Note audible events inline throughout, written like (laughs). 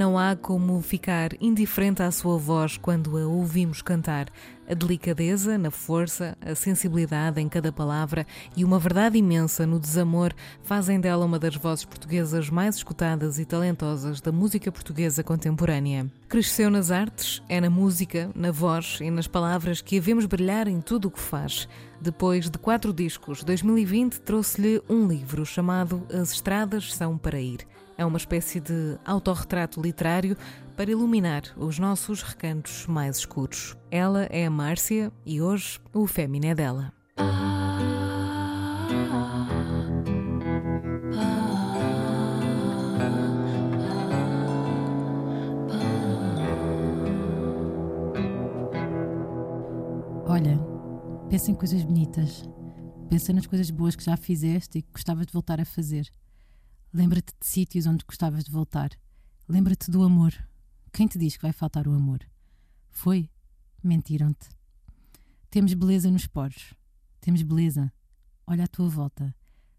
Não há como ficar indiferente à sua voz quando a ouvimos cantar. A delicadeza na força, a sensibilidade em cada palavra e uma verdade imensa no desamor fazem dela uma das vozes portuguesas mais escutadas e talentosas da música portuguesa contemporânea. Cresceu nas artes, é na música, na voz e nas palavras que a vemos brilhar em tudo o que faz. Depois de quatro discos, 2020 trouxe-lhe um livro chamado As Estradas São para Ir. É uma espécie de autorretrato literário para iluminar os nossos recantos mais escuros. Ela é a Márcia e hoje o Fémina é dela. Olha, pensa em coisas bonitas. Pensa nas coisas boas que já fizeste e que gostavas de voltar a fazer. Lembra-te de sítios onde gostavas de voltar. Lembra-te do amor. Quem te diz que vai faltar o amor? Foi? Mentiram-te. Temos beleza nos poros. Temos beleza. Olha à tua volta.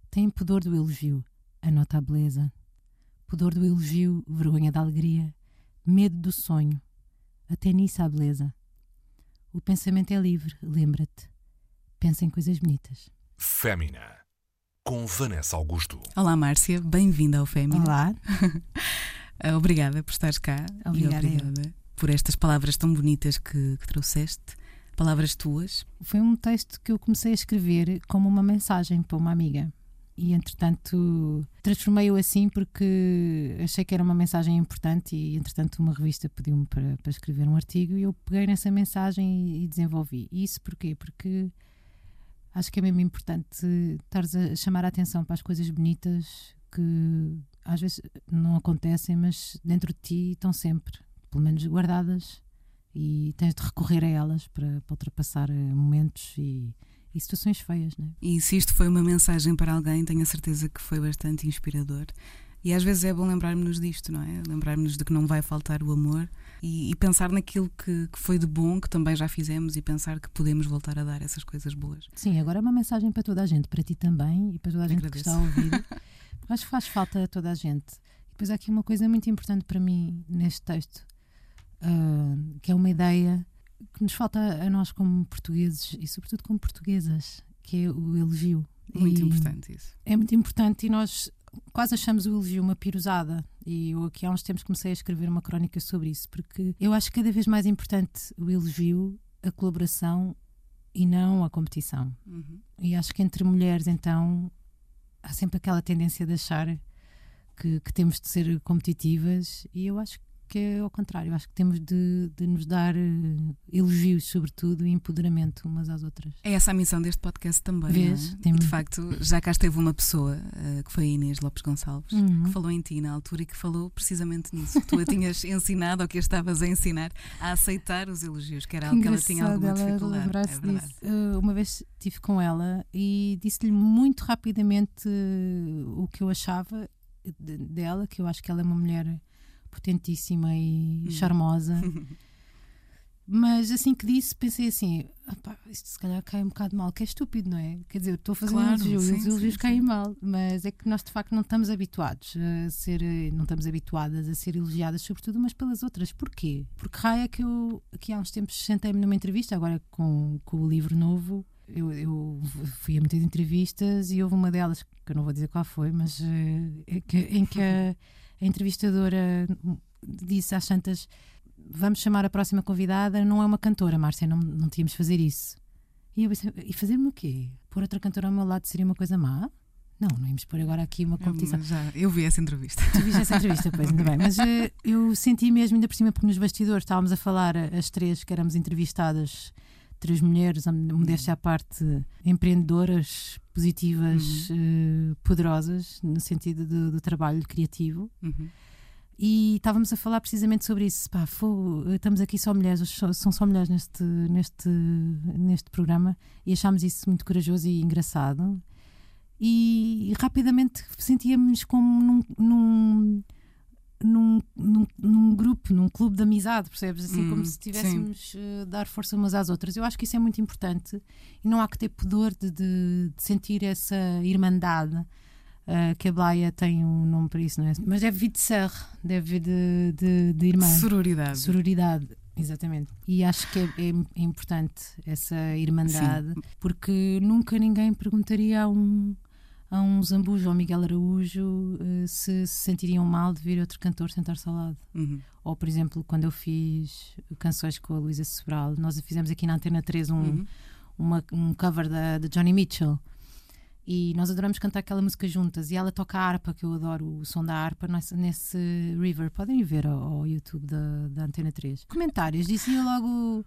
Tem pudor do elogio. Anota a beleza. Pudor do elogio, vergonha da alegria, medo do sonho. Até nisso há beleza. O pensamento é livre, lembra-te. Pensa em coisas bonitas. Fémina, com Vanessa Augusto. Olá, Márcia, bem-vinda ao Fémina. Olá. (laughs) obrigada por estares cá. Obrigada, e obrigada por estas palavras tão bonitas que, que trouxeste. Palavras tuas. Foi um texto que eu comecei a escrever como uma mensagem para uma amiga. E entretanto transformei-o assim porque achei que era uma mensagem importante e entretanto uma revista pediu-me para, para escrever um artigo e eu peguei nessa mensagem e, e desenvolvi. E isso porquê? Porque acho que é mesmo importante estares a chamar a atenção para as coisas bonitas que às vezes não acontecem, mas dentro de ti estão sempre, pelo menos guardadas, e tens de recorrer a elas para, para ultrapassar momentos e, e, situações feias. Não é? E se isto foi uma mensagem para alguém, tenho a certeza que foi bastante inspirador. E às vezes é bom lembrarmos-nos disto, não é? Lembrarmos-nos de que não vai faltar o amor e, e pensar naquilo que, que, foi de bom, que também já fizemos, e pensar que podemos voltar a dar essas coisas boas. Sim, agora é uma mensagem para toda a gente, para ti também e para toda a gente Agradeço. que está a ouvir. (laughs) Acho que faz falta a toda a gente. E depois há aqui uma coisa muito importante para mim neste texto, uh, que é uma ideia que nos falta a nós como portugueses e sobretudo como portuguesas, que é o elogio. Muito e importante isso. É muito importante e nós quase achamos o elogio uma pirosada. E eu aqui há uns tempos comecei a escrever uma crónica sobre isso, porque eu acho cada vez mais importante o elogio, a colaboração e não a competição. Uhum. E acho que entre mulheres, então, há sempre aquela tendência de achar que, que, temos de ser competitivas, e eu acho que é ao contrário. Acho que temos de, de nos dar uh, elogios, sobretudo, e empoderamento umas às outras. É essa a missão deste podcast também. Vês? É? Tem... De facto, já cá esteve uma pessoa, uh, que foi a Inês Lopes Gonçalves, uhum. que falou em ti na altura e que falou precisamente nisso. tu a tinhas (laughs) ensinado, ou que a estavas a ensinar, a aceitar os elogios, que era algo que ela tinha alguma dificuldade. É disso. Uh, uma vez estive com ela e disse-lhe muito rapidamente o que eu achava dela, que eu acho que ela é uma mulher potentíssima e hum. charmosa. (laughs) Mas assim que disse, pensei assim: isto se calhar cai um bocado mal, que é estúpido, não é? Quer dizer, estou a fazer claro, um elogio, sim, os elogios caem mal, mas é que nós de facto não estamos habituados a ser, não estamos habituadas a ser elogiadas, sobretudo umas pelas outras. Porquê? Porque raia que eu, aqui há uns tempos, sentei-me numa entrevista, agora com, com o livro novo, eu, eu, fui a muitas entrevistas e houve uma delas, que eu não vou dizer qual foi, mas é que, em que a, (laughs) a entrevistadora disse às tantas: vamos chamar a próxima convidada, não é uma cantora, Márcia, não, não tínhamos de fazer isso. E eu pensei: e fazer-me o quê? Pôr outra cantora ao meu lado seria uma coisa má? Não, não íamos pôr agora aqui uma competição. Eu, já, eu vi essa entrevista. Tu viste essa entrevista, pois, ainda bem. Mas uh, eu senti mesmo, ainda por cima, porque nos bastidores estávamos a falar, as três que éramos entrevistadas, três mulheres, modéstia à parte, empreendedoras, positivas, uhum. uh, poderosas, no sentido do, do trabalho criativo. Uhum. E estávamos a falar precisamente sobre isso. Pá, estamos aqui só mulheres, são só mulheres neste, neste, neste programa e achámos isso muito corajoso e engraçado. E, e rapidamente sentíamos como num, num, num, num, num, grupo, num clube de amizade, percebes? Assim, hum, como se estivéssemos a uh, dar força umas às outras. Eu acho que isso é muito importante e não há que ter pudor de, de, de sentir essa irmandade Uh, que a Blaia tem um nome para isso, não é? Mas deve vir de ser, deve vir de, de, de irmã. Sororidade. Sororidade, exatamente. E acho que é, é, é importante essa irmandade, Sim. porque nunca ninguém perguntaria a um, a um Zambujo ou Miguel Araújo uh, se se sentiriam mal de vir outro cantor sentar-se ao lado. Uhum. Ou, por exemplo, quando eu fiz canções com a Luísa Sobral, nós fizemos aqui na Antena 3 um, uhum. uma, um cover da, de Johnny Mitchell. E nós adoramos cantar aquela música juntas. E ela toca a harpa, que eu adoro o som da harpa, nesse, nesse River. Podem ir ver ao, ao YouTube da, da Antena 3. Comentários, dizia logo.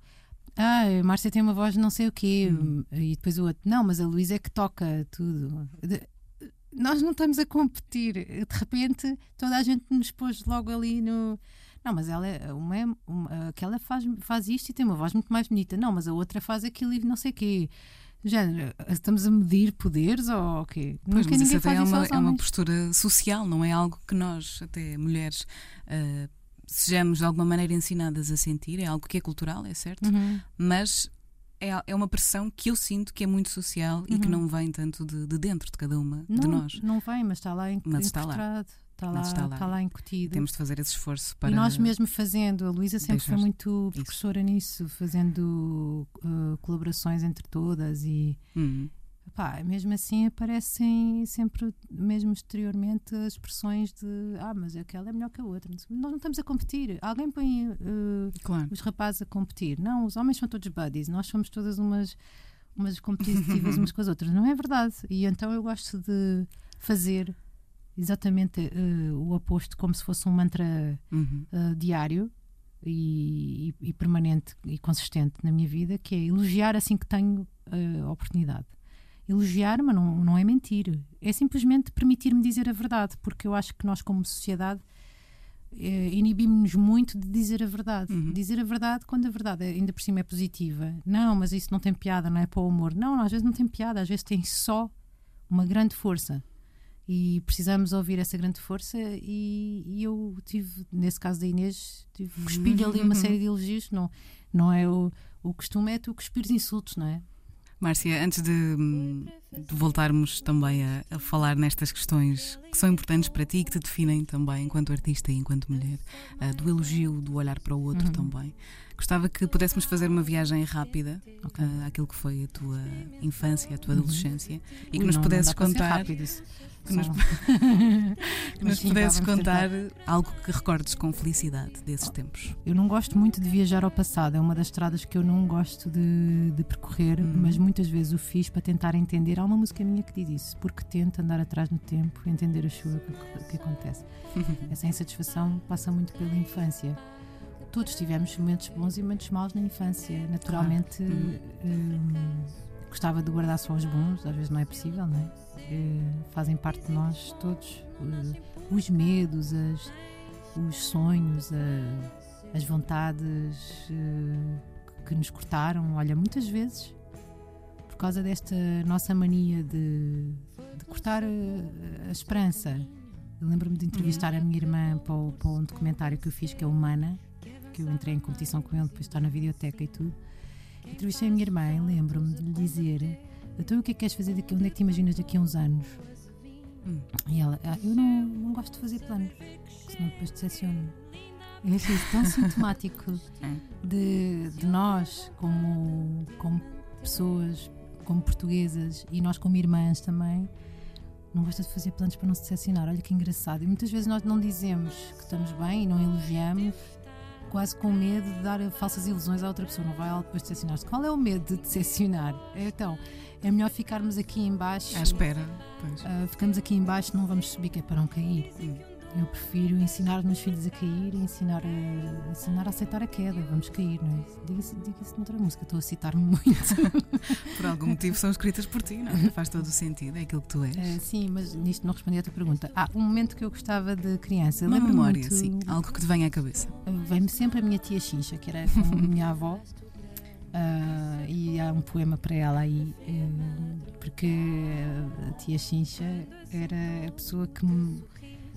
Ah, Márcia tem uma voz não sei o quê. Hum. E depois o outro. Não, mas a Luísa é que toca tudo. Nós não estamos a competir. De repente, toda a gente nos pôs logo ali no. Não, mas ela é uma, uma, aquela faz, faz isto e tem uma voz muito mais bonita. Não, mas a outra faz aquilo e não sei o quê. Género, estamos a medir poderes ou o quê? Pois, mas isso até é uma, é uma postura social, não é algo que nós, até mulheres, uh, sejamos de alguma maneira ensinadas a sentir, é algo que é cultural, é certo, uhum. mas é, é uma pressão que eu sinto que é muito social uhum. e que uhum. não vem tanto de, de, dentro de cada uma não, de nós. Não vem, mas está lá mas está lá. Está lá, está lá, está lá incutido. Temos de fazer esse esforço para. E nós mesmo fazendo, a Luísa sempre foi muito professora isso. nisso, fazendo uh, colaborações entre todas e. Uhum. Pá, mesmo assim aparecem sempre, mesmo exteriormente, as expressões de ah, mas aquela é melhor que a outra. Nós não estamos a competir. Alguém põe uh, claro. os rapazes a competir. Não, os homens são todos buddies, nós somos todas umas, umas competitivas (laughs) umas com as outras. Não é verdade. E então eu gosto de fazer exatamente uh, o oposto, como se fosse um mantra uhum. uh, diário e, e, permanente e consistente na minha vida, que é elogiar assim que tenho uh, oportunidade. Elogiar, mas não, não é mentir, é simplesmente permitir-me dizer a verdade, porque eu acho que nós, como sociedade, inibimos-nos muito de dizer a verdade. Uhum. Dizer a verdade quando a verdade ainda por cima é positiva. Não, mas isso não tem piada, não é para o humor. Não, às vezes não tem piada, às vezes tem só uma grande força e precisamos ouvir essa grande força e, e, eu tive, nesse caso da Inês, tive cuspir ali uma (laughs) série de elogios, não, não é o, o costume é tu cuspires insultos, não é? Márcia, antes de, de voltarmos também a, a, falar nestas questões que são importantes para ti e que te definem também enquanto artista e enquanto mulher, uh, do elogio, do olhar para o outro uhum. também. Gostava que pudéssemos fazer uma viagem rápida okay. uh, àquilo que foi a tua infância, a tua uhum. adolescência e que nos não, pudesses não contar. Que nos, (laughs) que nos pudesses contar algo que recordes com felicidade desses tempos. Eu não gosto muito de viajar ao passado, é uma das estradas que eu não gosto de, de percorrer, uhum. mas muitas vezes o fiz para tentar entender. Há uma música minha que diz isso, porque tento andar atrás no tempo, entender a chuva que, que acontece. (laughs) Essa insatisfação passa muito pela infância todos tivemos momentos bons e momentos maus na infância. Naturalmente, claro. hum, gostava de guardar só os bons, às vezes não é possível, não é? Uh, fazem parte de nós todos. Uh, os medos, as, os sonhos, as vontades que nos cortaram. Olha, muitas vezes, causa desta nossa mania de, de cortar a, a esperança. Eu lembro-me de entrevistar a minha irmã para, o, para um documentário que eu fiz, que é Humana, que eu entrei em competição com ele, depois está na videoteca e tudo. Entrevistei a minha irmã e lembro-me de lhe dizer: Então o que é que queres fazer daqui? Onde é que te imaginas daqui a uns anos? Hum. E ela: ah, Eu não, não gosto de fazer planos, senão depois decepciono. Eu achei isso tão sintomático (laughs) é. de, de nós, como, como pessoas, como portuguesas e nós, como irmãs também. Não gosta de fazer planos para não se decepcionar. Olha que engraçado. E muitas vezes nós não dizemos que estamos bem e não elogiamos quase com medo de dar falsas ilusões à outra pessoa. Não vai ela depois decepcionar-se. Qual é o medo de decepcionar? Então, é melhor ficarmos aqui embaixo. À espera. Uh, ficamos aqui embaixo, não vamos subir, que é para não cair. Hum. Eu prefiro ensinar os meus filhos a cair e ensinar a, ensinar a aceitar a queda. Vamos cair, não é? Diga-se diga noutra música, estou a citar-me muito. (laughs) por algum motivo são escritas por ti, não é? Faz todo o sentido, é aquilo que tu és. Uh, sim, mas nisto não respondi à tua pergunta. Ah, um momento que eu gostava de criança. Uma memória, muito, sim. Algo que te venha à cabeça. Vem-me sempre a minha tia Xincha, que era como minha avó. Uh, e há um poema para ela aí, uh, porque a tia Xincha era a pessoa que me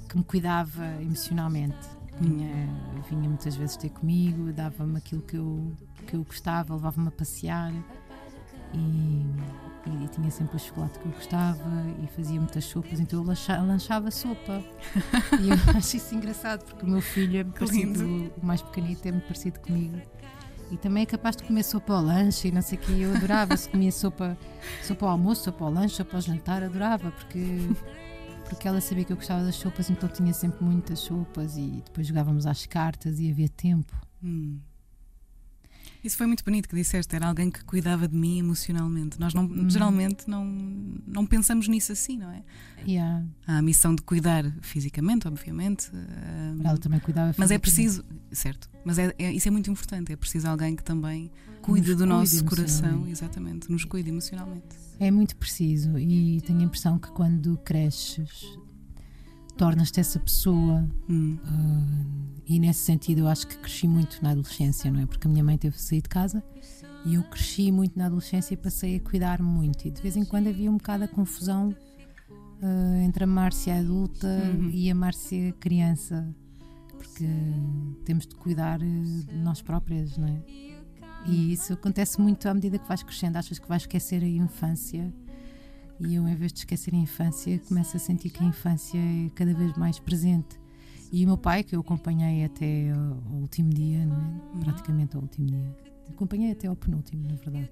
que me cuidava emocionalmente. Vinha, vinha muitas vezes ter comigo, dava-me aquilo que eu, que eu gostava, levava-me a passear. E, e, tinha sempre o chocolate que eu gostava e fazia muitas sopas, então eu lancha, lanchava sopa. (laughs) e eu acho isso engraçado porque o meu filho é parecido, o mais pequenito é muito parecido comigo. E também é capaz de comer sopa ao lanche e não sei o que. Eu adorava se comia sopa, sopa ao almoço, sopa ao lanche, sopa ao jantar, adorava, porque porque ela sabia que eu gostava das sopas, então tinha sempre muitas sopas e depois jogávamos às cartas e havia tempo. Hum. Isso foi muito bonito que disseste, era alguém que cuidava de mim emocionalmente. Nós não, hum. geralmente não, não pensamos nisso assim, não é? Yeah. Há a missão de cuidar fisicamente, obviamente. Ela também cuidava Mas é preciso, certo, mas é, é, isso é muito importante, é preciso alguém que também cuide nos do nosso coração, exatamente, nos cuide emocionalmente. É muito preciso e tenho a impressão que quando cresces tornas-te essa pessoa hum. uh, e nesse sentido eu acho que cresci muito na adolescência, não é? Porque a minha mãe teve que sair de casa e eu cresci muito na adolescência e passei a cuidar muito e de vez em quando havia um bocado a confusão uh, entre a Márcia adulta uhum. e a Márcia criança porque temos de cuidar de nós próprias, não é? E isso acontece muito à medida que vais crescendo, achas que vais esquecer a infância. E eu, em vez de esquecer a infância, começo a sentir que a infância é cada vez mais presente. E o meu pai, que eu acompanhei até ao último dia, é? Uhum. praticamente ao último dia, acompanhei até ao penúltimo, na verdade.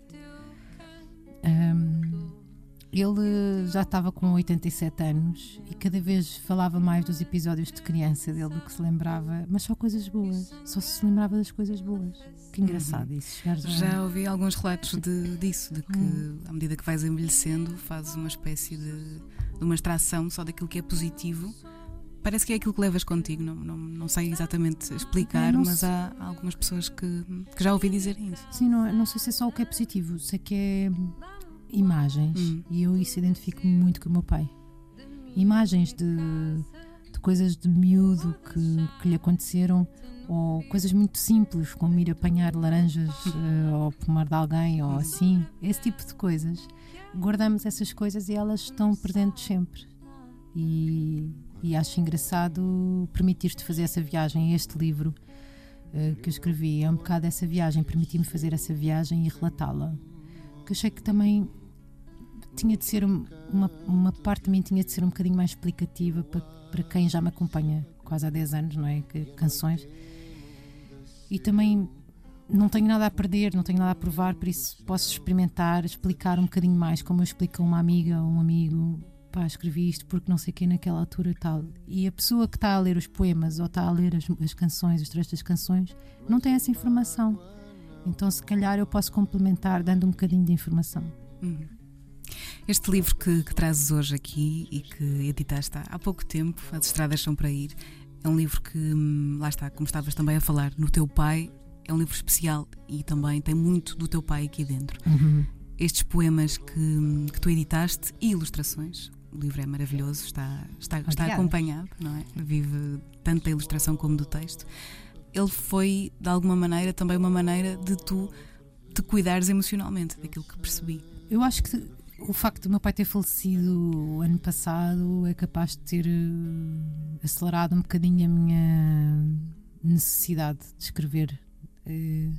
Um, ele já estava com 87 anos e cada vez falava mais dos episódios de criança dele do que se lembrava, mas só coisas boas. Só se lembrava das coisas boas. Que engraçado uhum. isso. Já... ouvi alguns relatos de, disso, de que uhum. à medida que vais envelhecendo, fazes uma espécie de, de uma extração só daquilo que é positivo. Parece que é aquilo que levas contigo, não, não, não sei exatamente explicar, mas há algumas pessoas que, que já ouvi dizer isso. Sim, não, não sei se é só o que é positivo, sei que é imagens hum. e eu isso identifico muito com o meu pai. Imagens de, de coisas de miúdo que, que lhe aconteceram ou coisas muito simples, como ir apanhar laranjas uh, ou pomar de alguém ou assim, esse tipo de coisas. Guardamos essas coisas e elas estão presentes sempre. E, e acho engraçado permitir-te fazer essa viagem. Este livro uh, que eu escrevi é um bocado essa viagem, permitir-me fazer essa viagem e relatá-la. Que achei que também tinha de ser uma, uma parte de mim tinha de ser um bocadinho mais explicativa para, para quem já me acompanha quase há 10 anos, não é? Que, canções. E também não tenho nada a perder, não tenho nada a provar, por isso posso experimentar, explicar um bocadinho mais, como eu explico a uma amiga ou um amigo. Pá, escrevi isto porque não sei quem naquela altura tal. E a pessoa que está a ler os poemas ou está a ler as, as canções, os trechos das canções, não tem essa informação. Então, se calhar, eu posso complementar dando um bocadinho de informação. Uhum. Este livro que, que, trazes hoje aqui e que editaste há pouco tempo, As Estradas São para Ir, é um livro que, hum, lá está, como estavas também a falar, no teu pai, é um livro especial e também tem muito do teu pai aqui dentro. Uhum. Estes poemas que, hum, que tu editaste e ilustrações, o livro é maravilhoso, está, está, está acompanhado, não é? Vive tanto da ilustração como do texto. Ele foi, de alguma maneira, também uma maneira de tu te cuidares emocionalmente, daquilo que percebi. Eu acho que o facto do meu pai ter falecido ano passado é capaz de ter uh, acelerado um bocadinho a minha necessidade de escrever. Uh,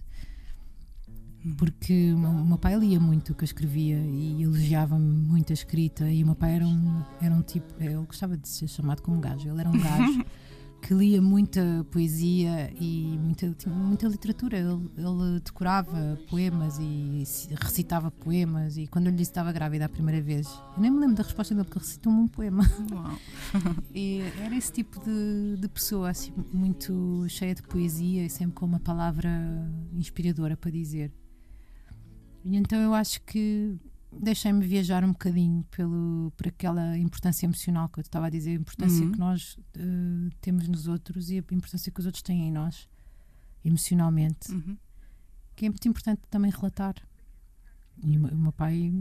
porque o meu pai lia muito o que eu escrevia e elogiava-me muito a escrita. E o meu pai era um, era um tipo, ele gostava de ser chamado como gajo, ele era um gajo. (laughs) que lia muita poesia e muita, muita literatura. Ele, ele, decorava poemas e recitava poemas. E quando eu lhe disse que estava grávida a primeira vez, eu nem me lembro da resposta dele, porque recitou-me um poema. (laughs) e era esse tipo de, de pessoa, assim, muito cheia de poesia e sempre com uma palavra inspiradora para dizer. E então eu acho que deixei-me viajar um bocadinho pelo, por aquela importância emocional que eu estava a dizer, a importância uhum. que nós uh, temos nos outros e a importância que os outros têm em nós, emocionalmente, uhum. que é muito importante também relatar. E o meu pai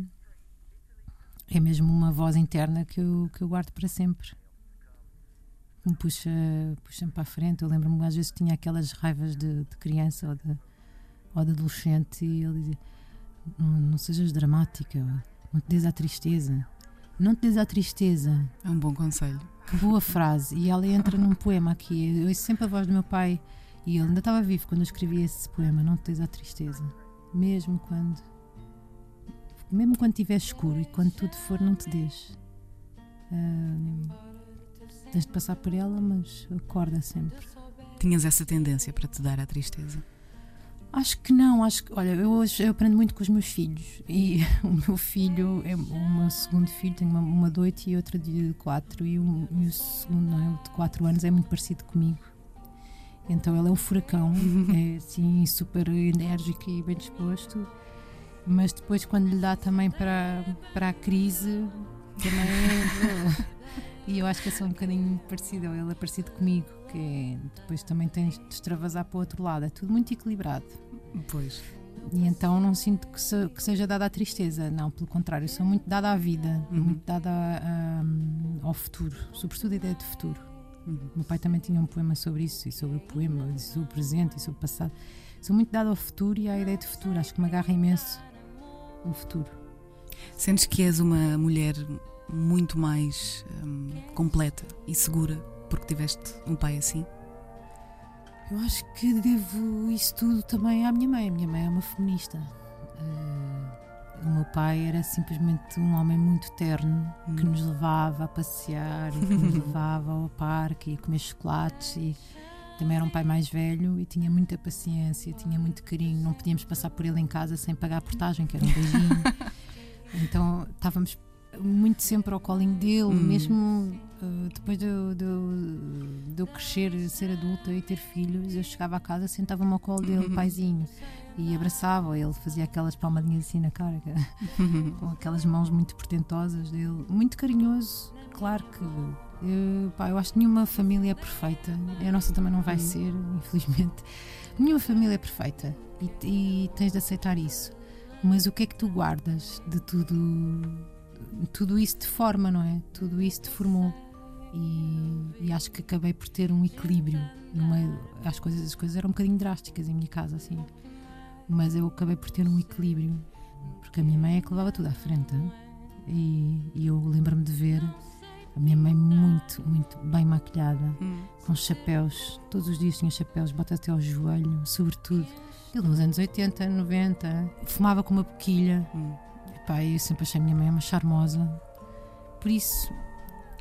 é mesmo uma voz interna que eu, que eu guardo para sempre. Me puxa, puxa-me para a frente. Eu lembro-me às vezes tinha aquelas raivas de, de criança ou de, ou de adolescente e ele dizia não, não sejas dramática, não te des à tristeza. Não te des à tristeza. É um bom conselho. Que boa frase. E ela entra num poema aqui. Eu ouço sempre a voz do meu pai e ele ainda estava vivo quando eu escrevi esse poema. Não te des à tristeza. Mesmo quando. mesmo quando estiver escuro e quando tudo for, não te deixes. Uh, tens de passar por ela, mas acorda sempre. Tinhas essa tendência para te dar a tristeza? Acho que não, acho que, olha, eu hoje eu aprendo muito com os meus filhos e (laughs) o meu filho, é, o meu segundo filho, tenho uma, uma de 8 e outra de 4 e o, e o segundo, não é, o de 4 anos é muito parecido comigo. Então ele é um furacão, (laughs) é assim super enérgico e bem disposto, mas depois quando lhe dá também para, para a crise, também é, (laughs) E eu acho que é só um bocadinho parecido, ele é parecido comigo, que é, depois também tens de extravasar para o outro lado. É tudo muito equilibrado. Pois. E então não sinto que, se, que seja dada à tristeza, não, pelo contrário, sou muito dada à vida, uhum. muito dada a, a, ao futuro, sobretudo a ideia de futuro. Uhum. Meu pai também tinha um poema sobre isso, e sobre o poema, e sobre o presente, e sobre o passado. Sou muito dada ao futuro e à ideia de futuro, acho que me agarra imenso o futuro. Sentes que és uma mulher muito mais hum, completa e segura porque tiveste um pai assim? Eu acho que devo isso tudo também à minha mãe. A minha mãe é uma feminista. Uh, o meu pai era simplesmente um homem muito terno hum. que nos levava a passear e que nos (laughs) levava ao parque e a comer chocolates e também era um pai mais velho e tinha muita paciência, tinha muito carinho. Não podíamos passar por ele em casa sem pagar a portagem, que era um beijinho. (laughs) então estávamos muito sempre ao colinho dele, hum. mesmo uh, depois de, de, de, eu crescer, ser adulta e ter filhos, eu chegava a casa, sentava-me ao colo dele, uhum. paizinho, e abraçava, ele fazia aquelas palmadinhas assim na cara, uhum. (laughs) com aquelas mãos muito portentosas dele, muito carinhoso, claro que. Eu, pá, eu acho que nenhuma família é perfeita, a nossa também não vai uhum. ser, (laughs) infelizmente. Nenhuma família é perfeita e, e tens de aceitar isso. Mas o que é que tu guardas de tudo tudo isso te forma, não é? Tudo isso te formou. E, e, acho que acabei por ter um equilíbrio no meio. As coisas, as coisas eram um bocadinho drásticas em minha casa, assim. Mas eu acabei por ter um equilíbrio. Porque a minha mãe é que levava tudo à frente. E, e eu lembro-me de ver a minha mãe muito, muito bem maquilhada, hum. com chapéus. Todos os dias tinha chapéus, bota até ao joelho, sobretudo. Ele nos anos 80, 90, fumava com uma boquilha. Hum Pá, eu sempre achei a minha mãe uma charmosa. Por isso,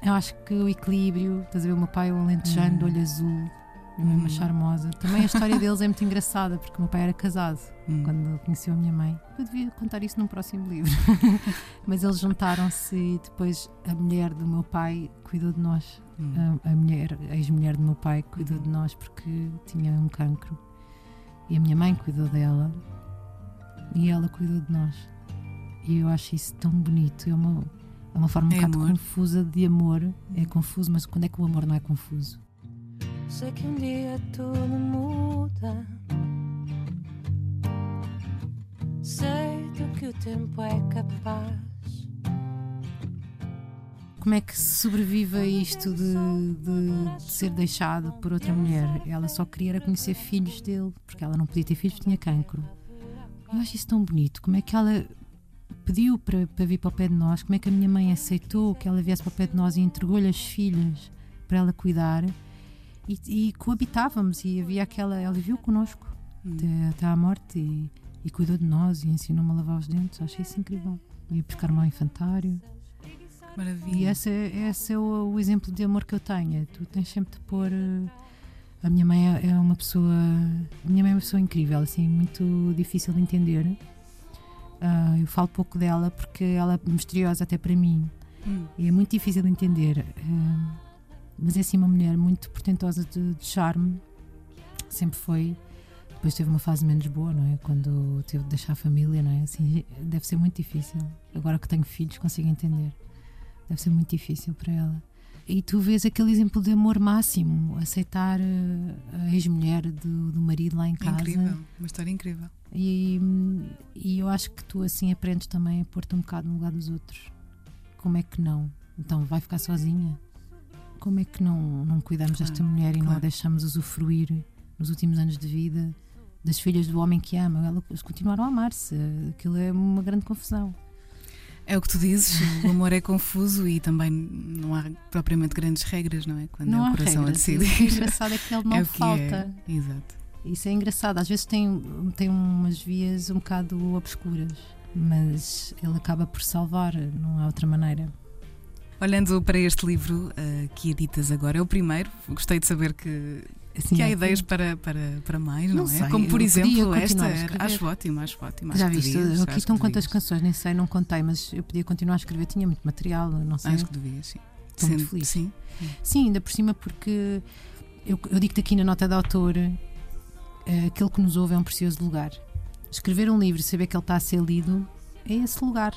eu acho que o equilíbrio, estás a ver o meu pai, o alentejano, de olho azul, minha mãe uma charmosa. Também a história (laughs) deles é muito engraçada, porque o meu pai era casado hum. quando conheceu a minha mãe. Eu devia contar isso num próximo livro. (laughs) Mas eles juntaram-se e depois a mulher do meu pai cuidou de nós. Hum. A, a, mulher, a ex-mulher do meu pai cuidou de nós porque tinha um cancro. E a minha mãe cuidou dela e ela cuidou de nós. E eu acho isso tão bonito. É uma, é uma forma um é bocado amor. confusa de amor. É confuso, mas quando é que o amor não é confuso? Sei que um dia tudo muda. Sei do que o tempo é capaz. Como é que se sobrevive a isto de, de, de, ser deixado por outra mulher? Ela só queria conhecer filhos dele, porque ela não podia ter filhos, tinha cancro. Eu acho isso tão bonito. Como é que ela pediu para, para vir para o pé de nós, como é que a minha mãe aceitou que ela viesse para o pé de nós e entregou-lhe as filhas para ela cuidar e, e, coabitávamos e havia aquela, ela viveu connosco hum. até, até à morte e, e cuidou de nós e ensinou-me a lavar os dentes, achei isso incrível. Ia buscar-me ao infantário. Maravilha. E esse, esse é o, o, exemplo de amor que eu tenho. Tu tens sempre de pôr. Eh, a minha mãe é, é uma pessoa. Minha mãe é uma pessoa incrível, assim, muito difícil de entender Uh, eu falo pouco dela porque ela é misteriosa até para mim hum. e é muito difícil de entender. Uh, mas é assim uma mulher muito portentosa de, de, charme, sempre foi. Depois teve uma fase menos boa, não é? Quando teve de deixar a família, não é? Assim, deve ser muito difícil. Agora que tenho filhos, consigo entender. Deve ser muito difícil para ela. E tu vês aquele exemplo de amor máximo, aceitar eh, a ex-mulher do, do, marido lá em casa. Incrível, uma história incrível. E, e eu acho que tu assim aprendes também a pôr-te um bocado no lugar dos outros. Como é que não? Então vai ficar sozinha? Como é que não, não cuidamos claro, desta mulher e claro. não a deixamos usufruir nos últimos anos de vida das filhas do homem que ama? Elas continuaram a amar-se. Aquilo é uma grande confusão. É o que tu dizes, o amor é confuso e também não há propriamente grandes regras, não é? Quando não é o coração regras. a decidir. O engraçado é que ele (laughs) não é falta. É. Exato. Isso é engraçado. Às vezes tem, tem umas vias um bocado obscuras. mas ele acaba por salvar, não há outra maneira. Olhando para este livro uh, que editas agora, é o primeiro. Gostei de saber que, Assim, que há é ideias para, para, para mais, não, Não é? sei, Como por exemplo esta. era-. Acho ótimo, acho ótimo. acho Já que viste, devias, aqui estão quantas canções, nem sei, não contei, mas eu podia continuar a escrever, tinha muito material, não sei. Acho que devias, sim. Estou muito feliz. Sim. Sim, ainda por cima, porque eu, eu digo-te aqui na nota de autor: eh, aquele que nos ouve é um precioso lugar. Escrever um livro e saber que ele está a ser lido é esse lugar.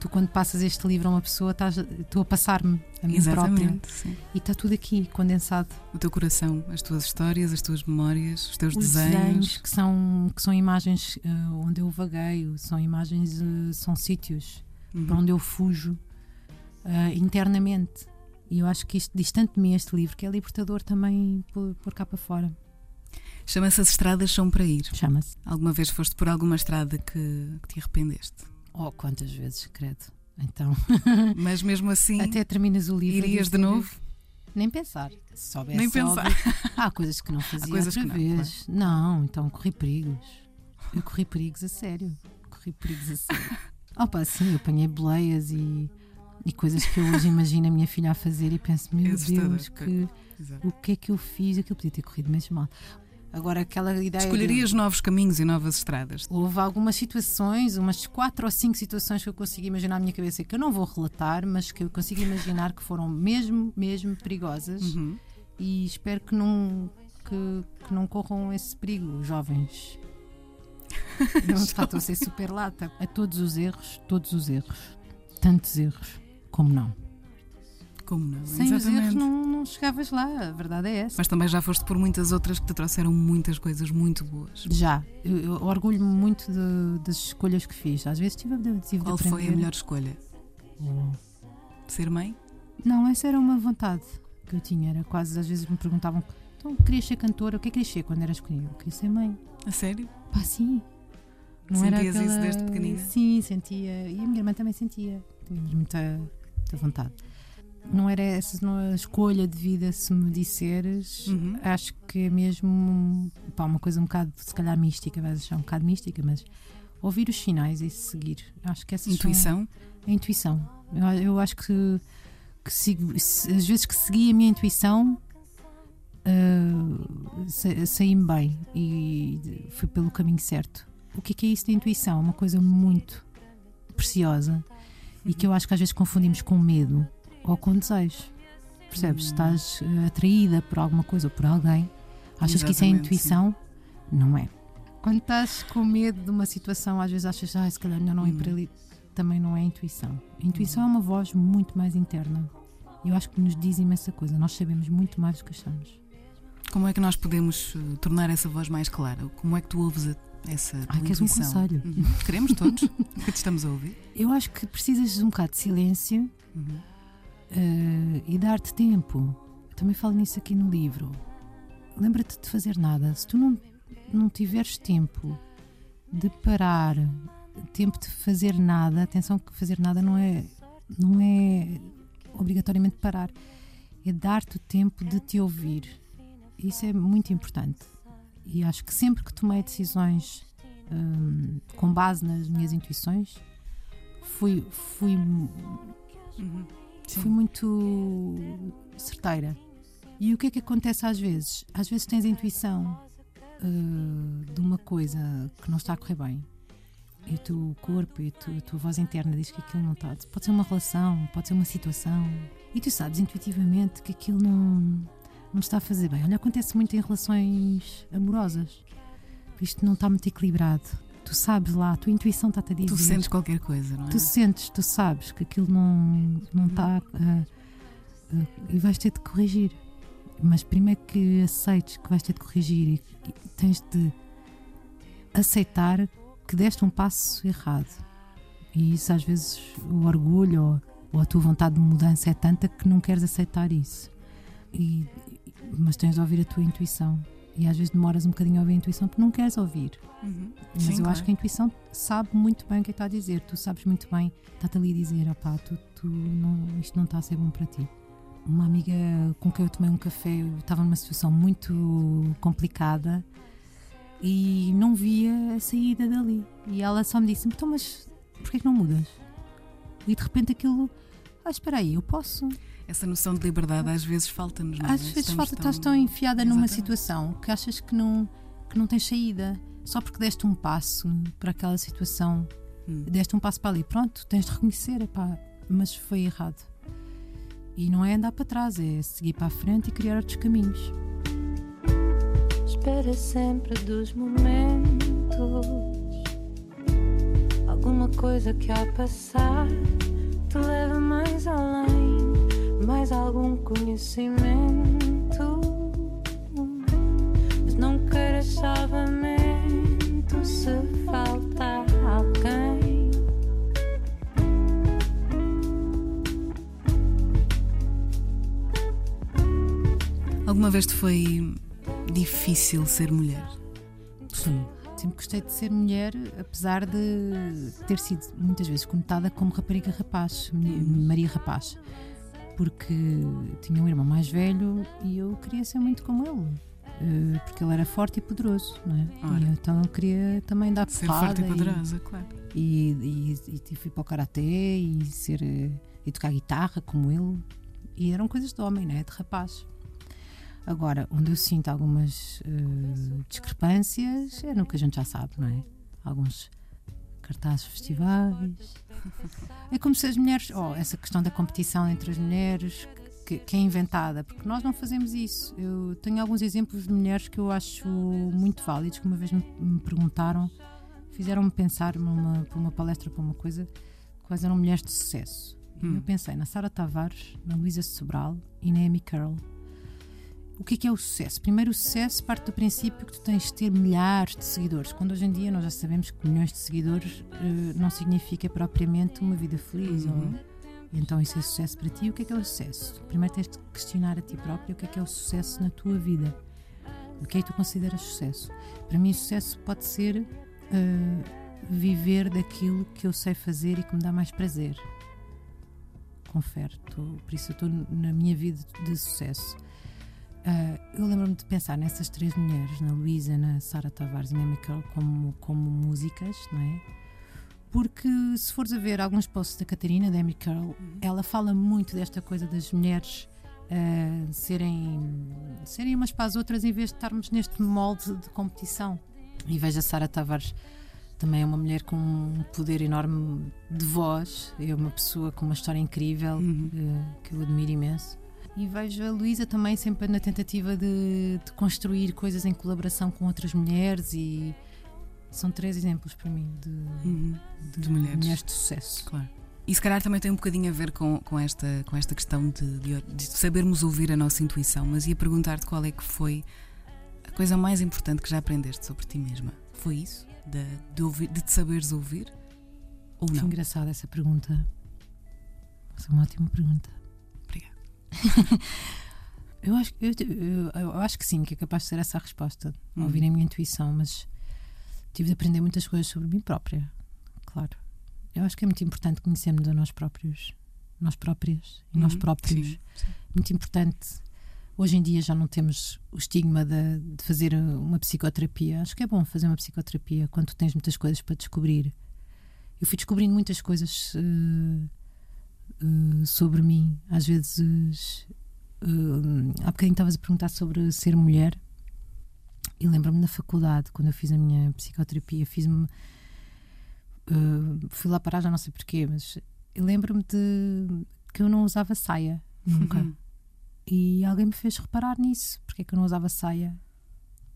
Tu, quando passas este livro a uma pessoa, estás, estou a passar-me a mim própria Exatamente. sim. e está tudo aqui, condensado. O teu coração, as tuas histórias, as tuas memórias, os teus Os desenhos. desenhos que são, que são imagens eh, onde eu vagueio, são imagens, eh, são sítios Uhum. para onde eu fujo eh, internamente. E eu acho que isto diz tanto de mim este livro que é libertador também por, por cá para fora. Chama-se As Estradas São para Ir. Chama-se. Alguma vez foste por alguma estrada que, que te arrependeste? Oh, quantas vezes, credo. Então, (laughs) Mas mesmo assim, até terminas o livro. irias de novo? Nem pensar. Se soubesse, Nem pensar. óbvio. (laughs) Há coisas que não fazia coisas outra que não, vez. Não, então corri perigos. Eu corri perigos a sério. Corri perigos a sério. (laughs) Opa, sim, eu apanhei boleias e, e coisas que eu hoje imagino a minha filha a fazer e penso, meu É Deus, que, Exato. o que é que eu fiz? Aquilo podia ter corrido mesmo mal. Agora, aquela ideia. de- Escolherias novos caminhos e novas estradas. Houve algumas situações, umas quatro ou cinco situações que eu consigo imaginar na minha cabeça que eu não vou relatar, mas que eu consigo imaginar que foram mesmo, mesmo perigosas Uhum. e espero que não, que, que não corram esse perigo, jovens. (laughs) Não, de facto, a ser super lata. A todos os erros, todos os erros. Tantos erros como não. Como não? Sem os Exatamente. erros não, não chegavas lá, a verdade é essa. Mas também já foste por muitas outras que te trouxeram muitas coisas muito boas. Já, eu, eu orgulho-me muito de- das escolhas que fiz. Às vezes tive, tive de Qual aprender. foi a melhor escolha? Oh. Ser mãe? Não, essa era uma vontade que eu tinha. Era quase, às vezes me perguntavam: então querias ser cantora? O que é que querias ser quando eras pequenina? Eu queria ser mãe. A sério? Pá, sim. Sentias isso desde pequenina? Sim, sentia. E a minha irmã também sentia. Tínhamos muita, muita vontade. Não era essa não a escolha de vida, se me disseres. Uhum. Acho que é mesmo pá, uma coisa um bocado, se calhar, mística, vais achar um bocado mística, mas ouvir os sinais e seguir. Acho que essas são- Intuição? a intuição. Eu, eu acho que, que sigo, se- às vezes que segui a minha intuição sa- saí-me bem e fui pelo caminho certo. O que é, que é isso de intuição? É uma coisa muito preciosa e que eu acho que às vezes confundimos com medo ou com desejo. Percebes? Hum. Estás ah, atraída por alguma coisa ou por alguém, achas que isso é Exatamente, intuição? Não é. Quando estás com medo de uma situação, às vezes achas, ah, se calhar melhor não ir Hum. para ali. Também não é intuição. A intuição é uma voz muito mais interna. Eu acho que nos diz imensa coisa. Nós sabemos muito mais do que achamos. Como é que nós podemos eh, tornar essa voz mais clara? Como é que tu ouves a- essa tua Ai, queres um intuição? conselho? Uhum. Queremos todos (laughs) que te estamos a ouvir. Eu acho que precisas de um bocado de silêncio Uhum. Eh, e dar-te tempo. Também falo nisso aqui no livro. Lembra-te de fazer nada. Se tu não, não tiveres tempo de parar, tempo de fazer nada, atenção que fazer nada não é, não é obrigatoriamente parar, é dar-te o tempo de te ouvir. Isso é muito importante. E acho que sempre que tomei decisões hum, com base nas minhas intuições, fui, fui Uhum. Sim. fui muito certeira. E o que é que acontece às vezes? Às vezes tens a intuição uh, de uma coisa que não está a correr bem. E o teu corpo e a tua, a tua voz interna diz que aquilo não está. Pode ser uma relação, pode ser uma situação. E tu sabes intuitivamente que aquilo não, não está a fazer bem. Olha, acontece muito em relações amorosas. Isto não está muito equilibrado. Tu sabes lá, a tua intuição está-te a dizer. Tu sentes qualquer coisa, não é? Tu sentes, tu sabes que aquilo não não está ah, ah, e vais ter de corrigir. Mas primeiro que aceites que vais ter de corrigir e, e tens de aceitar que deste um passo errado. E isso às vezes o orgulho ou, ou a tua vontade de mudança é tanta que não queres aceitar isso. E, mas tens de ouvir a tua intuição. E às vezes demoras um bocadinho a ouvir a intuição porque não queres ouvir. Uhum. Mas Sim, eu claro. acho que a intuição sabe muito bem o que é que está a dizer. Tu sabes muito bem, está-te ali a dizer: opá, tu, tu não, isto não está a ser bom para ti. Uma amiga com quem eu tomei um café eu estava numa situação muito complicada e não via a saída dali. E ela só me disse: então, mas porquê que não mudas? E de repente aquilo, ah, espera aí, eu posso. Essa noção de liberdade às vezes falta-nos. não é? Às vezes falta, tão- estás tão enfiada numa Exatamente. situação que achas que não, que não tens saída. Só porque deste um passo para aquela situação, Hum. deste um passo para ali, pronto, tens de reconhecer, epá, mas foi errado. E não é andar para trás, é seguir para a frente e criar outros caminhos. Espera sempre dos momentos. Alguma coisa que ao passar te leva mais além, mais algum conhecimento. Mas não queiras salvamento se falta alguém. Alguma vez te foi difícil ser mulher? Sim. Sempre gostei de ser mulher, apesar de ter sido muitas vezes conotada como rapariga rapaz, meni- Maria Rapaz. Porque tinha um irmão mais velho e eu queria ser muito como ele. eh, Porque ele era forte e poderoso, não é? Ora. E eu, então eu queria também dar Ser forte e e- poderosa, claro. e, e, e fui para o karaté e ser eh, e tocar guitarra como ele e eram coisas de homem, né? de rapaz. Agora, onde eu sinto algumas eh, discrepâncias é no que a gente já sabe, não é? Alguns cartazes de festivais. É como se as mulheres, oh, essa questão da competição entre as mulheres que, que é inventada, porque nós não fazemos isso. Eu tenho alguns exemplos de mulheres que eu acho muito válidos, que uma vez me, me perguntaram fizeram-me pensar numa, para uma palestra, para uma coisa, quais eram mulheres de sucesso. E Hum. eu pensei na Sara Tavares, na Luísa Sobral e na Amy Carroll. O que é que é o sucesso? Primeiro, o sucesso parte do princípio que tu tens de ter milhares de seguidores, quando hoje em dia nós já sabemos que milhões de seguidores eh, não significa propriamente uma vida feliz. Uhum. ou- então, isso é sucesso para ti. O que é que é o sucesso? Primeiro, tens de questionar a ti próprio o que é que é o sucesso na tua vida. O que é que tu consideras sucesso? Para mim, sucesso pode ser eh, viver daquilo que eu sei fazer e que me dá mais prazer. Confere, por isso eu estou na minha vida de sucesso. Ah, eu lembro-me de pensar nessas três mulheres, na Luísa, na Sara Tavares e na Michael, como, como músicas, não é? Porque se fores a ver alguns posts da Catarina, da Amy Curl, ela fala muito desta coisa das mulheres ah, serem, serem umas para as outras em vez de estarmos neste molde de competição. E vejo a Sara Tavares também é uma mulher com um poder enorme de voz, é uma pessoa com uma história incrível Uhum. eh, que eu admiro imenso. E vejo a Luísa também sempre na tentativa de, de construir coisas em colaboração com outras mulheres e são três exemplos para mim de, Uhum. de De mulheres. de sucesso. Claro. E se calhar também tem um bocadinho a ver com, com, esta, com esta questão de, de, de sabermos ouvir a nossa intuição, mas ia perguntar-te qual é que foi a coisa mais importante que já aprendeste sobre ti mesma. Foi isso? De, de, ouvir, de te saberes ouvir? Ou não? engraçada essa pergunta. Essa é uma ótima pergunta. (laughs) Eu acho, eu, eu- eu acho que sim, que é capaz de ser essa a resposta. Uhum. Ouvir a minha intuição, mas tive de aprender muitas coisas sobre mim própria. Claro. Eu acho que é muito importante conhecermos a nós próprios, nós próprias e nós Uhum. próprios. Sim, Muito importante. Hoje em dia já não temos o estigma de, de fazer uma psicoterapia. Acho que é bom fazer uma psicoterapia quando tens muitas coisas para descobrir. Eu fui descobrindo muitas coisas eh, eh, sobre mim. Às vezes, eh, há bocadinho estavas a perguntar sobre ser mulher. E lembro-me na faculdade, quando eu fiz a minha psicoterapia, fiz-me. eh, fui lá parar, já não sei porquê, mas lembro-me de que eu não usava saia nunca. Uhum. E alguém me fez reparar nisso, porque é que eu não usava saia.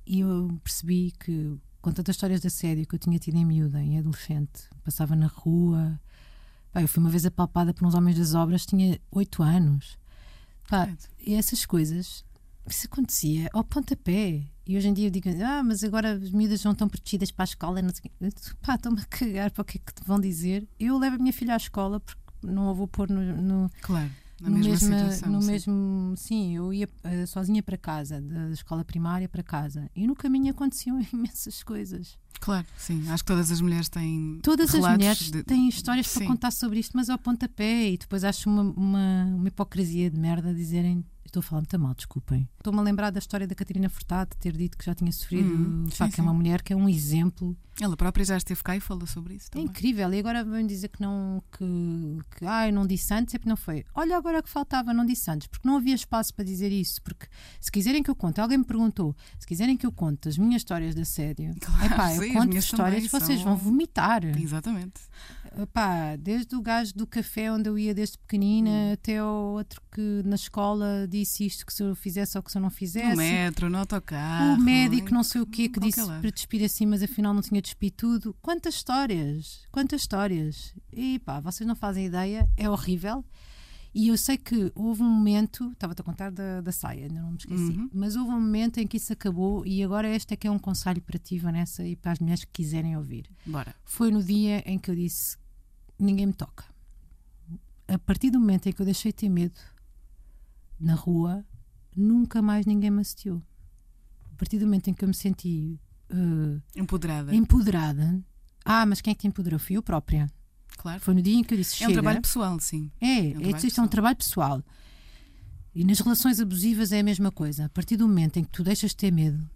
E eu percebi que, com tantas histórias de assédio que eu tinha tido em miúda, em adolescente, passava na rua. Eu fui uma vez apalpada por uns homens das obras, tinha oito anos. Pá, e essas coisas, isso acontecia ao pontapé. E hoje em dia eu digo, ah, mas agora as miúdas não estão protegidas para a escola. Não sei Pá, estão-me a cagar para o que é que te vão dizer. Eu levo a minha filha à escola porque não a vou pôr no- no, Claro, na no mesma mesma- situação. no sim. mesmo sim eu ia eh, sozinha para casa da escola primária para casa e no caminho aconteciam (laughs) imensas coisas Claro, sim. Acho que todas as mulheres têm. todas as mulheres de- têm histórias para Sim. contar sobre isto mas ao pontapé e depois acho uma, uma, uma hipocrisia de merda dizerem Estou a falar muito mal, desculpem. Estou-me a lembrar da história da Catarina Furtado, ter dito que já tinha sofrido. Hum, sim, que é uma mulher que é um exemplo Ela própria já esteve cá e falou sobre isso É também. incrível, e agora vão dizer que não, que, que ah, eu não disse antes, é porque não foi. Olha, agora que faltava, não disse antes, porque não havia espaço para dizer isso. Porque se quiserem que eu conte, alguém me perguntou, se quiserem que eu conte as minhas histórias de assédio, Claro, epá, sim, eu as conto minhas histórias que vocês são- vão vomitar. Exatamente. Epá, desde o gajo do café onde eu ia desde pequenina Hum. até o outro que na escola disse isto que se eu fizesse ou que se eu não fizesse. No metro, no autocarro. O médico não sei o quê que disse lado. para despir assim, mas afinal não tinha despido tudo. Quantas histórias, quantas histórias. E pá, vocês não fazem ideia, é horrível. E eu sei que houve um momento, estava-te a contar da, da saia, ainda não me esqueci, Uhum. mas houve um momento em que isso acabou e agora este é que é um conselho para ti, Vanessa, e para as mulheres que quiserem ouvir. Bora. Foi no dia em que eu disse: ninguém me toca. A partir do momento em que eu deixei de ter medo na rua, nunca mais ninguém me assistiu. A partir do momento em que eu me senti eh, Empoderada. empoderada, ah, mas quem é que te empoderou? Fui eu própria. Claro. Foi no dia em que eu disse: É um chega. trabalho pessoal, sim. É, um é, isto é um pessoal. trabalho pessoal. E nas relações abusivas é a mesma coisa. A partir do momento em que tu deixas de ter medo,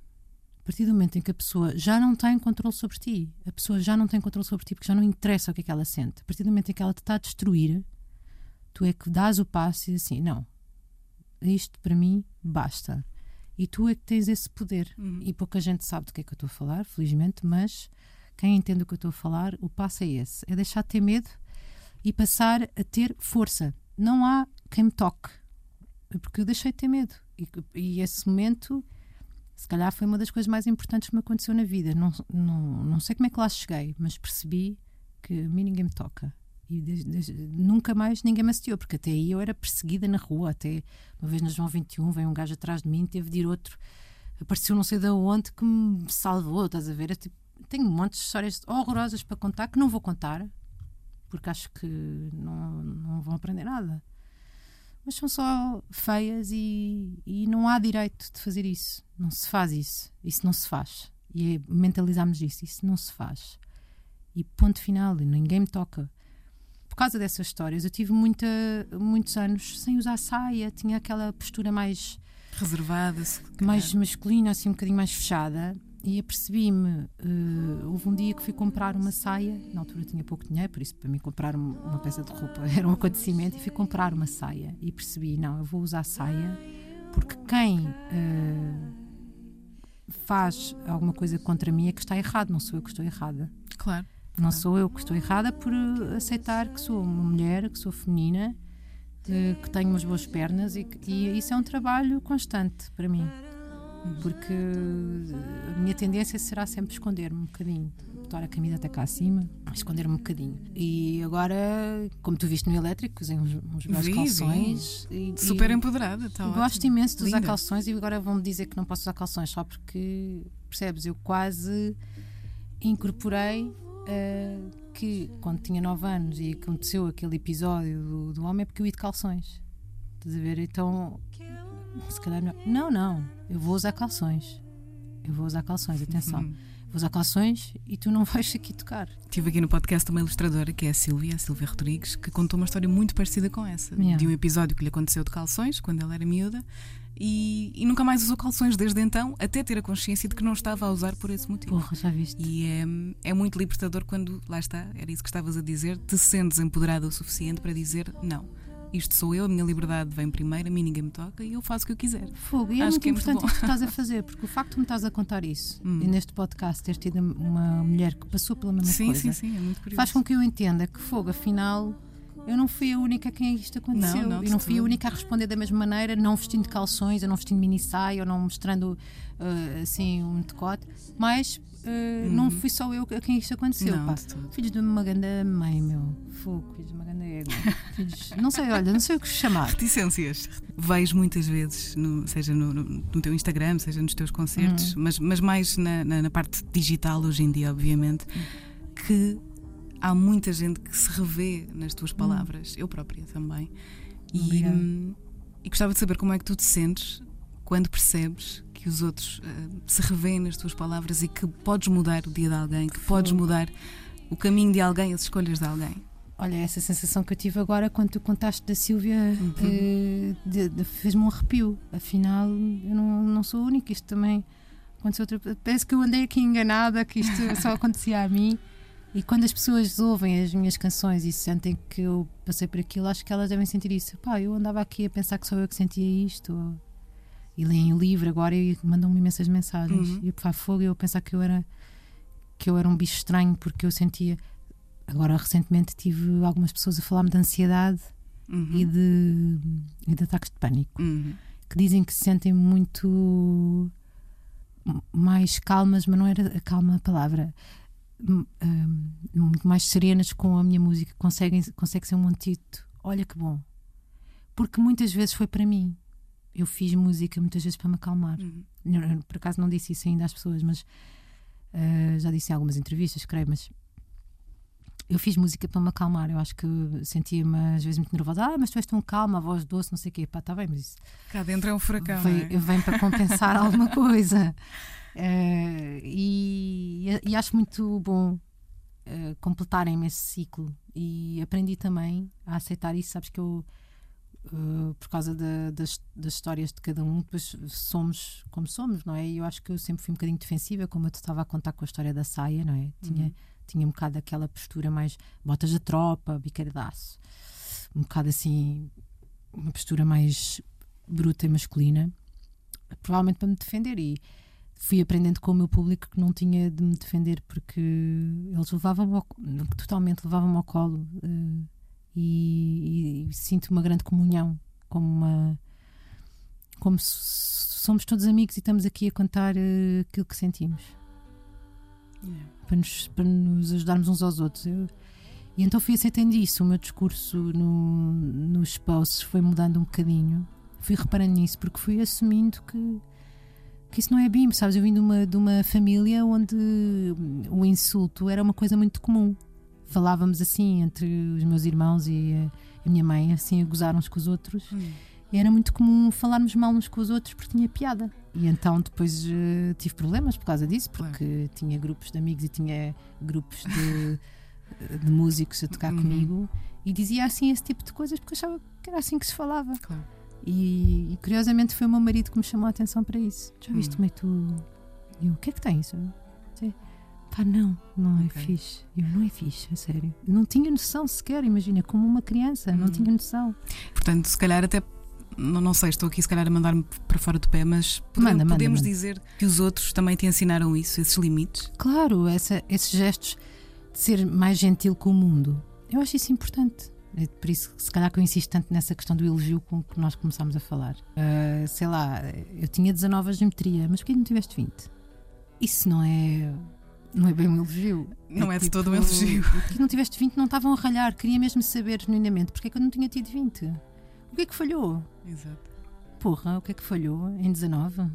partir do momento em que a pessoa já não tem controle sobre ti, a pessoa já não tem controle sobre ti porque já não interessa o que é que ela sente, a partir do momento em que ela te está a destruir, tu é que dás o passo e assim: não, isto para mim basta. E tu é que tens esse poder. Uhum. E pouca gente sabe do que é que eu estou a falar, felizmente, mas quem entende o que eu estou a falar, o passo é esse: é deixar de ter medo e passar a ter força. Não há quem me toque, porque eu deixei de ter medo. E, e esse momento, se calhar, foi uma das coisas mais importantes que me aconteceu na vida. Não, não, não sei como é que lá cheguei, mas percebi que a mim ninguém me toca. E desde- desde- nunca mais ninguém me assistiu, porque até aí eu era perseguida na rua. Até uma vez na João 21, veio um gajo atrás de mim, teve de ir outro. Apareceu não sei de onde que me salvou, estás a ver? Tipo, tenho um monte de histórias horrorosas para contar que não vou contar, porque acho que não, não vão aprender nada. Mas são só feias e, e não há direito de fazer isso. Não se faz isso. Isso não se faz. E é mentalizarmos isso. Isso não se faz. E ponto final. Ninguém me toca. Por causa dessas histórias, eu tive muita, muitos anos sem usar saia. Tinha aquela postura mais Reservada. mais masculina, assim um bocadinho mais fechada. E apercebi-me, eh, houve um dia que fui comprar uma saia, na altura tinha pouco dinheiro, por isso para mim comprar um- uma peça de roupa (laughs) era um acontecimento, e fui comprar uma saia. E percebi, não, eu vou usar saia, porque quem eh, faz alguma coisa contra mim é que está errado, não sou eu que estou errada. Claro. Não sou eu que estou errada por eh, aceitar que sou uma mulher, que sou feminina, eh, que tenho umas boas pernas e, que- e isso é um trabalho constante para mim. Porque eh, a minha tendência será sempre esconder-me um bocadinho. Botar a camisa até cá acima, esconder-me um bocadinho. E agora, como tu viste no elétrico, usei uns, uns belos Vi, vi. calções. E, Super e- empoderada. Está eu ótimo. gosto imenso de usar Linda. calções e agora vão-me dizer que não posso usar calções só porque, percebes, eu quase incorporei eh, que quando tinha 9 anos e aconteceu aquele episódio do, do homem é porque eu ia de calções. Estás a ver? Então, se calhar não. Não, não. Eu vou usar calções. Eu vou usar calções, atenção. Uhum. Vou usar calções e tu não (laughs) vais aqui tocar. Tive aqui no podcast uma ilustradora que é a Silvia, a Silvia Rodrigues, que contou uma história muito parecida com essa. Yeah. De um episódio que lhe aconteceu de calções, quando ela era miúda, e, e nunca mais usou calções desde então, até ter a consciência de que não estava a usar por esse motivo. Porra, já viste? E é, é muito libertador quando, lá está, era isso que estavas a dizer, te sentes empoderada o suficiente para dizer não. Isto sou eu, a minha liberdade vem primeiro, a mim ninguém me toca e eu faço o que eu quiser. Fogo, e é Acho muito que é muito importante bom. o que estás a (laughs) fazer, porque o facto de me estás a contar isso Hum. e neste podcast teres tido uma mulher que passou pela mesma sim, coisa sim, sim, é muito curioso. faz com que eu entenda que fogo, afinal, eu não fui a única a quem isto aconteceu. Não, não, e de não fui a única a responder da mesma maneira, não vestindo calções, ou não vestindo mini saia, ou não mostrando eh, assim um decote, mas eh, não fui só eu a quem isto aconteceu. Uhum. Não, pá. Filhos de uma grande mãe, meu. Fogo, filhos de uma grande égua. (laughs) Filhos, não sei, olha, não sei o que chamar. Reticências. Vejo muitas vezes, no- seja no, no- teu Instagram, seja nos teus concertos, Uhum. mas, mas mais na, na- na parte digital hoje em dia, obviamente, que há muita gente que se revê nas tuas palavras, eu própria também. E, hum, e gostava de saber como é que tu te sentes quando percebes que os outros eh, se revêem nas tuas palavras e que podes mudar o dia de alguém, que podes mudar o caminho de alguém, as escolhas de alguém. Olha, essa sensação que eu tive agora quando tu contaste da Silvia eh, de- fez-me um arrepio. Afinal, eu não, não sou a única, isto também aconteceu outra Parece que eu andei aqui enganada, que isto (laughs) só acontecia a mim. E quando as pessoas ouvem as minhas canções e sentem que eu passei por aquilo, acho que elas devem sentir isso. Pá, eu andava aqui a pensar que só eu que sentia isto. E leem o livro agora e mandam-me imensas mensagens. Uhum. E pá, fogo, eu a pensar que eu era que eu era um bicho estranho porque eu sentia. Agora, recentemente, tive algumas pessoas a falar-me de ansiedade Uhum. e, de, e de ataques de pânico Uhum. que dizem que se sentem muito mais calmas, mas não era a calma a palavra. M- hum, muito mais serenas com a minha música, conseguem consegue ser um antídoto. Olha que bom. Porque muitas vezes foi para mim. Eu fiz música muitas vezes para me acalmar. Uhum. Por acaso não disse isso ainda às pessoas, mas eh, já disse em algumas entrevistas, creio, mas eu fiz música para me acalmar. Eu acho que sentia-me às vezes muito nervosa. Ah, mas tu és tão calma, a voz doce, não sei o quê. Pá, está bem, mas isso Cá dentro é um furacão. vem, não é? vem para compensar (laughs) alguma coisa. Eh, e, e acho muito bom eh, completarem-me esse ciclo. E aprendi também a aceitar isso. Sabes que eu, eh, por causa da- das, das histórias de cada um, depois somos como somos, não é? E eu acho que eu sempre fui um bocadinho defensiva, como eu te estava a contar com a história da saia, não é? Tinha, tinha um bocado aquela postura mais botas da tropa, biqueira de aço, um bocado assim, uma postura mais bruta e masculina, provavelmente para me defender. E fui aprendendo com o meu público que não tinha de me defender porque eles levavam-me ao, totalmente levavam-me ao colo eh, e, e sinto uma grande comunhão, como uma como somos todos amigos e estamos aqui a contar eh, aquilo que sentimos Para nos, para nos ajudarmos uns aos outros. Eu- e então fui aceitando isso. O meu discurso no, nos posts foi mudando um bocadinho. Fui reparando nisso porque fui assumindo que, que isso não é BIM, sabes? Eu vim de uma, de uma família onde o insulto era uma coisa muito comum. Falávamos assim entre os meus irmãos e a, a minha mãe, assim a gozar uns com os outros. Hum. E era muito comum falarmos mal uns com os outros porque tinha piada. E então depois eh, tive problemas por causa disso, Claro. porque tinha grupos de amigos e tinha grupos de, (laughs) de músicos a tocar Uhum. comigo e dizia assim esse tipo de coisas porque achava que era assim que se falava. Claro. E, e, curiosamente foi o meu marido que me chamou a atenção para isso. Já viste Hum. como é tu. E eu, o que é que tens? Eu, disse, Pá, não, não é Ok. fixe. Eu, não é fixe, a sério. Eu não tinha noção sequer, imagina, como uma criança, não Hum. tinha noção. Portanto, se calhar até. Não, não sei, estou aqui se calhar a mandar-me para fora do pé, mas pode- Manda, podemos manda. dizer que os outros também te ensinaram isso, esses limites. Claro, essa- esses gestos de ser mais gentil com o mundo, eu acho isso importante. É por isso que se calhar que eu insisto tanto nessa questão do elogio com que nós começámos a falar. Ah, sei lá, eu tinha 19 a geometria, mas porquê não tiveste 20? Isso não é. Não é bem um elogio. Não é de tipo, todo um elogio. (laughs) Porque não tiveste 20, não estavam a ralhar. Queria mesmo saber genuinamente porque é que eu não tinha tido 20. O que é que falhou? Exato. Porra, o que é que falhou em 19?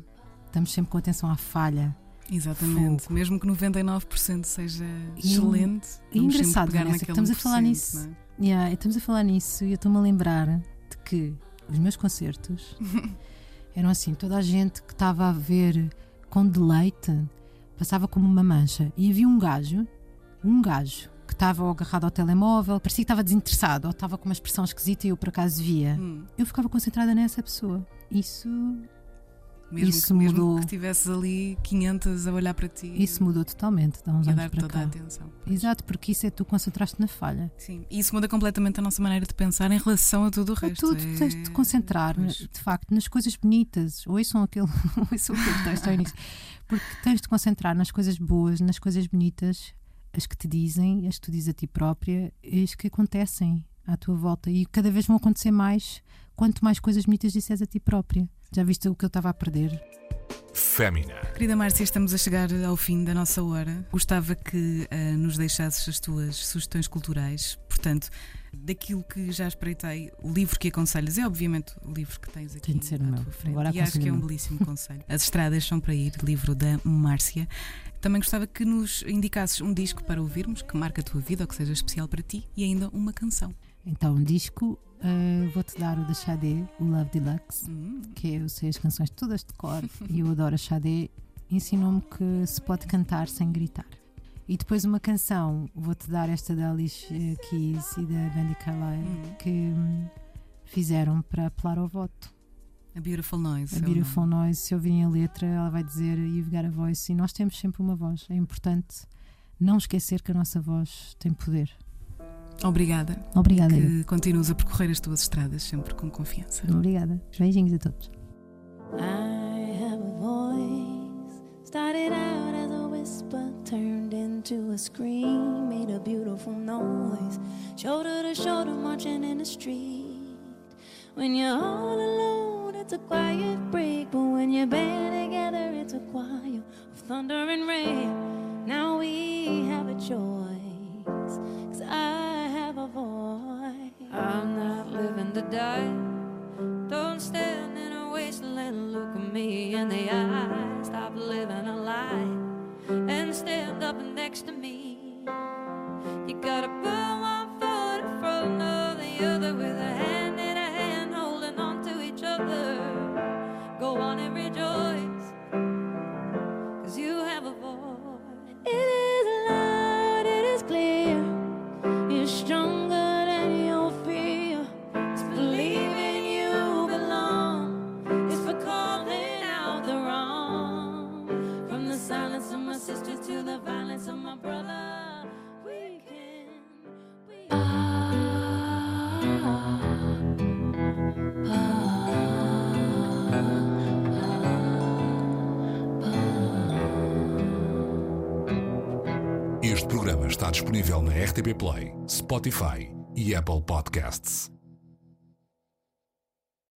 Estamos sempre com atenção à falha. Exatamente. Mesmo que 99% seja excelente, e sempre engraçado, Vanessa, que estamos a falar 1%, nisso. é? Yeah, estamos a falar nisso e eu estou-me a lembrar de que os meus concertos (laughs) eram assim: toda a gente que estava a ver com deleite passava como uma mancha. E havia um gajo, um gajo, que estava agarrado ao telemóvel, parecia que estava desinteressado ou estava com uma expressão esquisita e eu por acaso via. Hum, Eu ficava concentrada nessa pessoa. Isso, mesmo Isso que, mesmo mudou. que tivesse ali 500 a olhar para ti isso mudou totalmente de há uns e a anos para toda cá. a atenção. Exato, porque isso é tu concentraste na falha. Sim, e isso muda completamente a nossa maneira de pensar em relação a tudo o É resto. tudo, é- tens de te concentrar, Pois. de facto, nas coisas bonitas. Ouçam aquele, (laughs) ouçam aquele texto ao início. Porque tens de te concentrar nas coisas boas, nas coisas bonitas, as que te dizem, as que tu dizes a ti própria, e as que acontecem à tua volta. E cada vez vão acontecer mais quanto mais coisas bonitas disseres a ti própria. Já viste o que eu estava a perder? Fémina. Querida Márcia, estamos a chegar ao fim da nossa hora. Gostava que ah, nos deixasses as tuas sugestões culturais. Portanto, daquilo que já espreitei, o livro que aconselhas é obviamente o livro que tens aqui Tem de ser à meu. tua frente. Agora e acho que é um belíssimo (laughs) conselho. As estradas são para ir, livro da Márcia. Também gostava que nos indicasses um disco para ouvirmos que marca a tua vida ou que seja especial para ti e ainda uma canção. Então, um disco, eh, vou-te dar o da Xadé, o Love Deluxe. Hum, que eu sei as canções todas de cor (laughs) e eu adoro a Xadé, ensinou-me que se pode cantar sem gritar. E depois uma canção, vou-te dar esta da Alicia Keys e da Brandy Carlile, Uhum. que hum, fizeram para apelar ao voto. A Beautiful Noise. A é Beautiful. Noise, se ouvirem a letra, ela vai dizer You've got a voice. E nós temos sempre uma voz. É importante não esquecer que a nossa voz tem poder. Obrigada. Obrigada. Que continuas a percorrer as tuas estradas sempre com confiança. Obrigada. Beijinhos a todos. I have a voice. Started out whisper, turned into a scream, made a beautiful noise. Shoulder to shoulder, marching in the street. When you're all alone, it's a quiet break, but when you're band together, it's a choir of thunder and rain. Now we have a choice, cause I have a voice. I'm not living to die. Don't stand in a wasteland, look at me in the eye. Stop living a lie and stand up next to me. You gotta put one foot in front of the other Este programa está disponível na RTP Play, Spotify e Apple Podcasts.